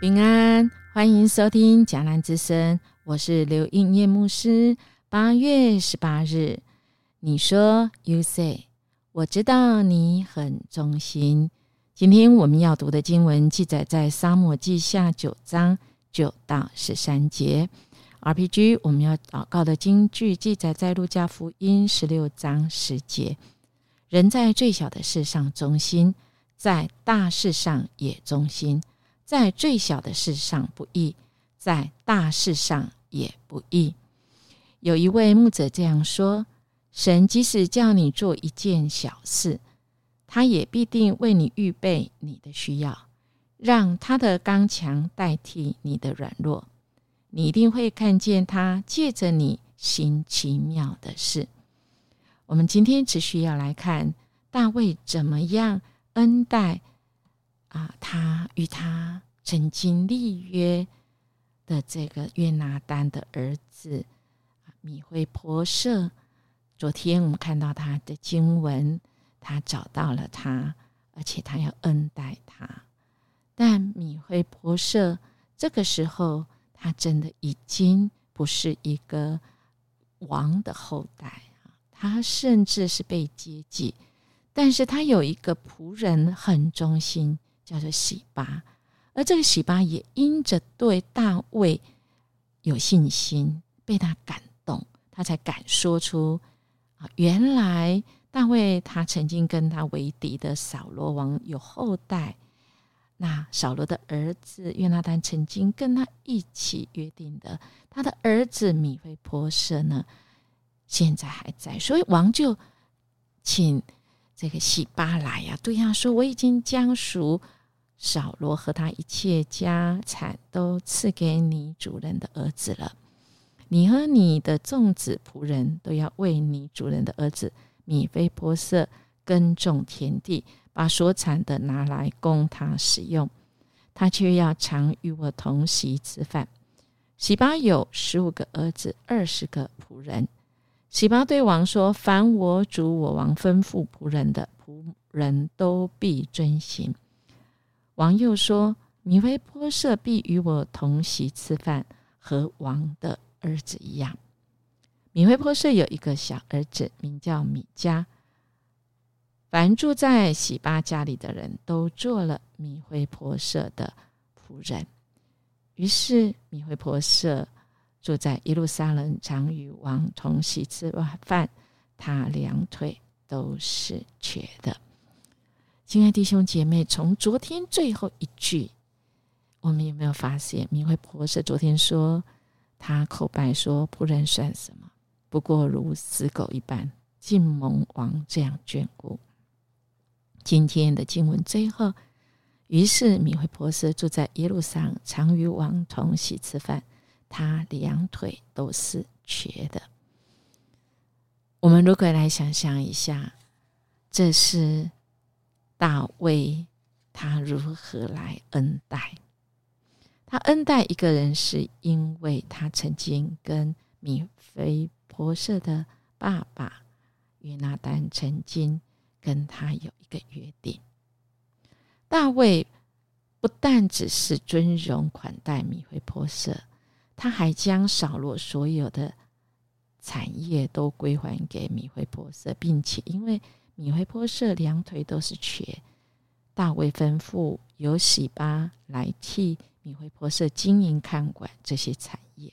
平安，欢迎收听迦南之声，我是刘应叶牧师。八月十八日，你说，You say，我知道你很忠心。今天我们要读的经文记载在沙漠记下九章九到十三节。RPG，我们要祷告的经句记载在路加福音十六章十节。人在最小的事上忠心，在大事上也忠心。在最小的事上不易，在大事上也不易。有一位牧者这样说：“神即使叫你做一件小事，他也必定为你预备你的需要，让他的刚强代替你的软弱。你一定会看见他借着你行奇妙的事。”我们今天只需要来看大卫怎么样恩待。啊，他与他曾经立约的这个约拿丹的儿子米会婆舍，昨天我们看到他的经文，他找到了他，而且他要恩待他。但米会婆舍这个时候，他真的已经不是一个王的后代啊，他甚至是被接济，但是他有一个仆人很忠心。叫做喜巴，而这个喜巴也因着对大卫有信心，被他感动，他才敢说出啊，原来大卫他曾经跟他为敌的扫罗王有后代，那扫罗的儿子约拿丹曾经跟他一起约定的，他的儿子米菲波设呢，现在还在，所以王就请这个喜巴来呀，对他说：“我已经将属。”扫罗和他一切家产都赐给你主人的儿子了，你和你的众子仆人都要为你主人的儿子米非波色耕种田地，把所产的拿来供他使用，他却要常与我同席吃饭。喜巴有十五个儿子，二十个仆人。喜巴对王说：“凡我主我王吩咐仆人的，仆人都必遵行。”王又说：“米菲波设必与我同席吃饭，和王的儿子一样。”米菲波设有一个小儿子，名叫米迦。凡住在喜巴家里的人都做了米菲波设的仆人。于是米菲波设住在耶路撒冷，常与王同席吃晚饭，他两腿都是瘸的。亲爱弟兄姐妹，从昨天最后一句，我们有没有发现？明慧婆舍昨天说，他口白说仆人算什么？不过如死狗一般，晋蒙王这样眷顾。今天的经文最后，于是米慧婆舍住在耶路撒冷，常与王同席吃饭，他两腿都是瘸的。我们如果来想象一下，这是。大卫他如何来恩待？他恩待一个人，是因为他曾经跟米菲波设的爸爸约拿丹曾经跟他有一个约定。大卫不但只是尊荣款待米菲波设，他还将扫罗所有的产业都归还给米菲波设，并且因为。米会波社两腿都是瘸，大卫吩咐由喜巴来替米会波社经营看管这些产业。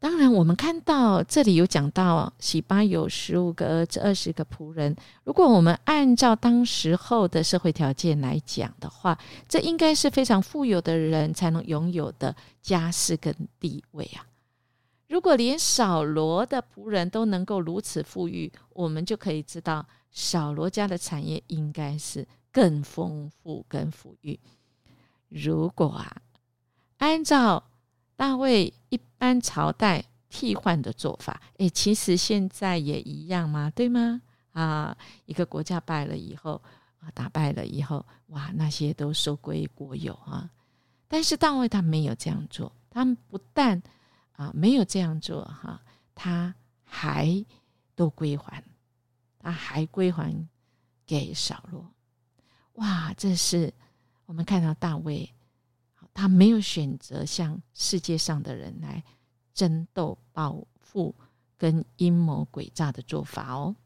当然，我们看到这里有讲到喜巴有十五个儿子、二十个仆人。如果我们按照当时候的社会条件来讲的话，这应该是非常富有的人才能拥有的家世跟地位啊。如果连扫罗的仆人都能够如此富裕，我们就可以知道扫罗家的产业应该是更丰富、更富裕。如果啊，按照大卫一般朝代替换的做法，诶，其实现在也一样嘛，对吗？啊，一个国家败了以后，啊，打败了以后，哇，那些都收归国有啊。但是大卫他没有这样做，他们不但啊，没有这样做哈，他还都归还，他还归还给扫罗。哇，这是我们看到大卫他没有选择像世界上的人来争斗、报复跟阴谋诡诈的做法哦，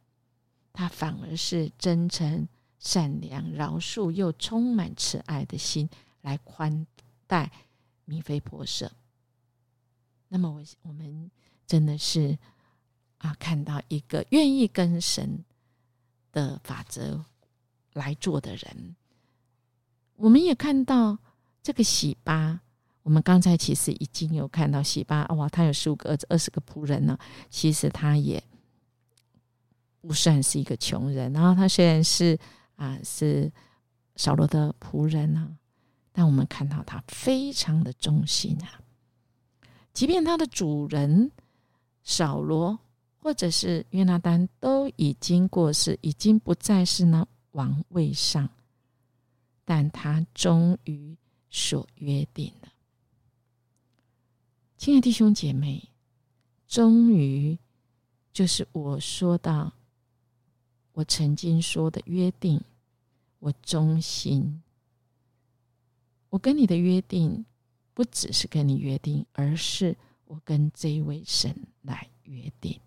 他反而是真诚、善良、饶恕又充满慈爱的心来宽待米菲波舍。那么，我我们真的是啊，看到一个愿意跟神的法则来做的人，我们也看到。这个喜巴，我们刚才其实已经有看到喜巴哇，他有十五个儿子，二十个仆人呢。其实他也不算是一个穷人。然后他虽然是啊是扫罗的仆人呢，但我们看到他非常的忠心啊。即便他的主人扫罗或者是约拿丹都已经过世，已经不再是那王位上，但他终于。所约定了，亲爱的弟兄姐妹，终于就是我说到我曾经说的约定，我忠心。我跟你的约定，不只是跟你约定，而是我跟这位神来约定。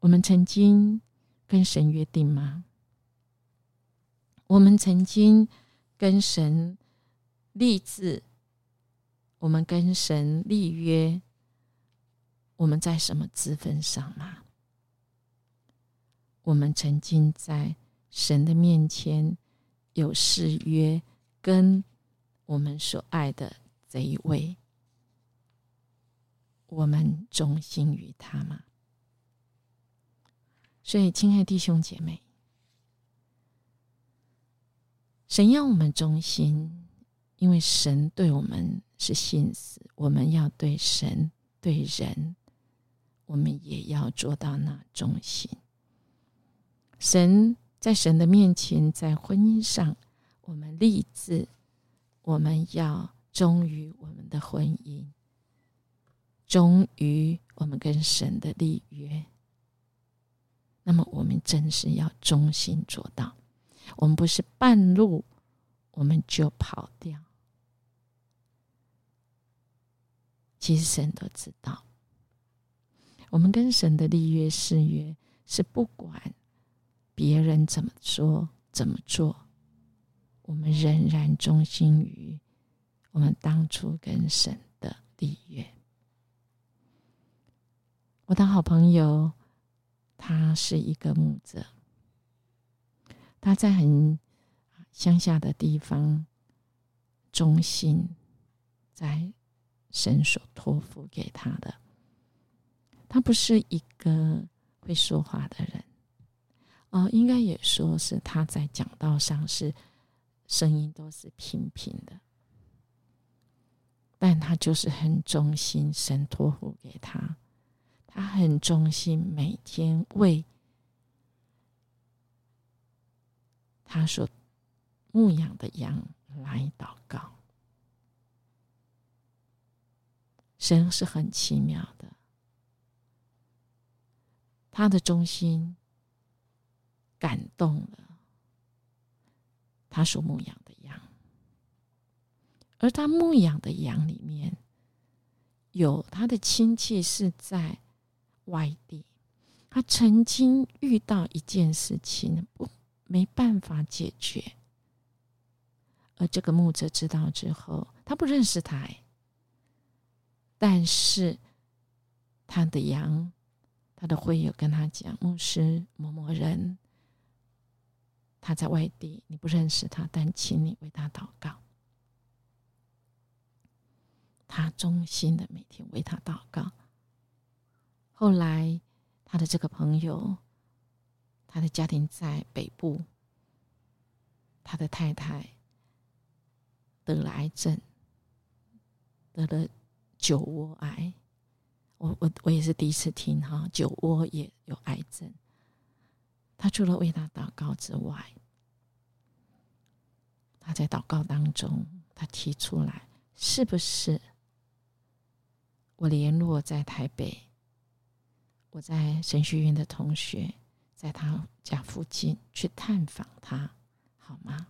我们曾经跟神约定吗？我们曾经跟神。立志，我们跟神立约，我们在什么资分上吗？我们曾经在神的面前有誓约，跟我们所爱的这一位，我们忠心于他吗？所以，亲爱弟兄姐妹，神要我们忠心。因为神对我们是信实，我们要对神、对人，我们也要做到那忠心。神在神的面前，在婚姻上，我们立志，我们要忠于我们的婚姻，忠于我们跟神的立约。那么，我们真是要忠心做到，我们不是半路我们就跑掉。其实神都知道，我们跟神的立约誓约是不管别人怎么说怎么做，我们仍然忠心于我们当初跟神的立约。我的好朋友，他是一个牧者，他在很乡下的地方忠心在。神所托付给他的，他不是一个会说话的人，哦，应该也说是他在讲道上是声音都是平平的，但他就是很忠心，神托付给他，他很忠心，每天为他所牧养的羊来祷告。神是很奇妙的，他的忠心感动了。他所牧养的羊，而他牧养的羊里面有他的亲戚是在外地，他曾经遇到一件事情不没办法解决，而这个牧者知道之后，他不认识他哎。但是，他的羊，他的会友跟他讲：“牧师某某人，他在外地，你不认识他，但请你为他祷告。”他衷心的每天为他祷告。后来，他的这个朋友，他的家庭在北部，他的太太得了癌症，得了。酒窝癌，我我我也是第一次听哈，酒窝也有癌症。他除了为他祷告之外，他在祷告当中，他提出来，是不是我联络在台北，我在神学院的同学，在他家附近去探访他，好吗？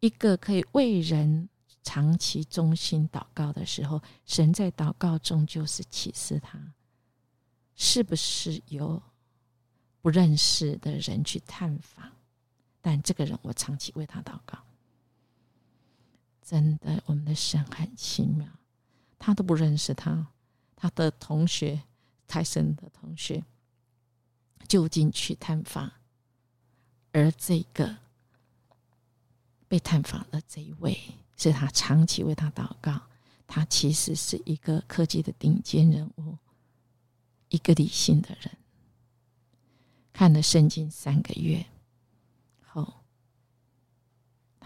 一个可以为人长期忠心祷告的时候，神在祷告中就是启示他，是不是有不认识的人去探访？但这个人，我长期为他祷告。真的，我们的神很奇妙，他都不认识他，他的同学，泰森的同学，就近去探访，而这个被探访的这一位。是他长期为他祷告，他其实是一个科技的顶尖人物，一个理性的人。看了圣经三个月，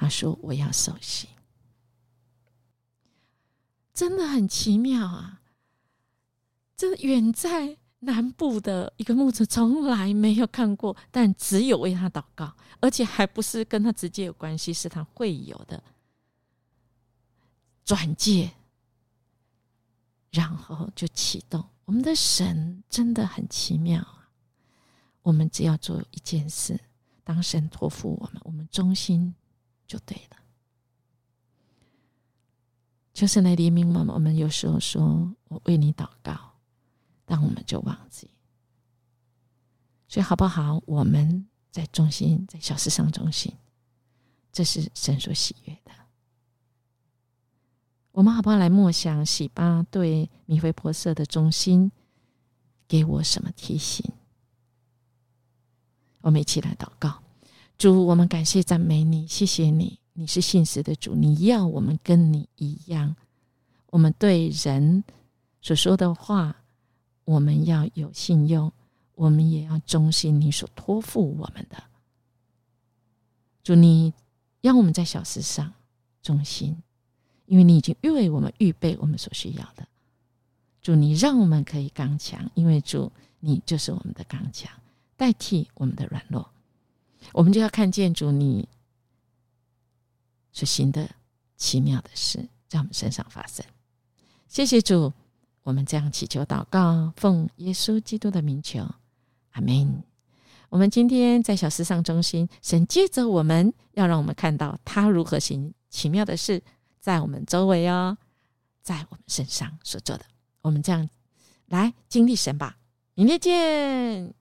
他说：“我要受洗。”真的很奇妙啊！这远在南部的一个牧者从来没有看过，但只有为他祷告，而且还不是跟他直接有关系，是他会有的。转介，然后就启动。我们的神真的很奇妙啊！我们只要做一件事，当神托付我们，我们忠心就对了。就是来黎明我们，我们有时候说我为你祷告，但我们就忘记。所以好不好？我们在中心，在小事上中心，这是神所喜悦的。我们好不好来默想喜巴对米菲波色的忠心，给我什么提醒？我们一起来祷告：主，我们感谢赞美你，谢谢你，你是信实的主，你要我们跟你一样，我们对人所说的话，我们要有信用，我们也要忠心你所托付我们的。主，你让我们在小事上忠心。因为你已经为我们预备我们所需要的，主，你让我们可以刚强，因为主，你就是我们的刚强，代替我们的软弱，我们就要看见主你所行的奇妙的事在我们身上发生。谢谢主，我们这样祈求祷告，奉耶稣基督的名求，阿门。我们今天在小时上中心，神接着我们要让我们看到他如何行奇妙的事。在我们周围哦，在我们身上所做的，我们这样来经历神吧。明天见。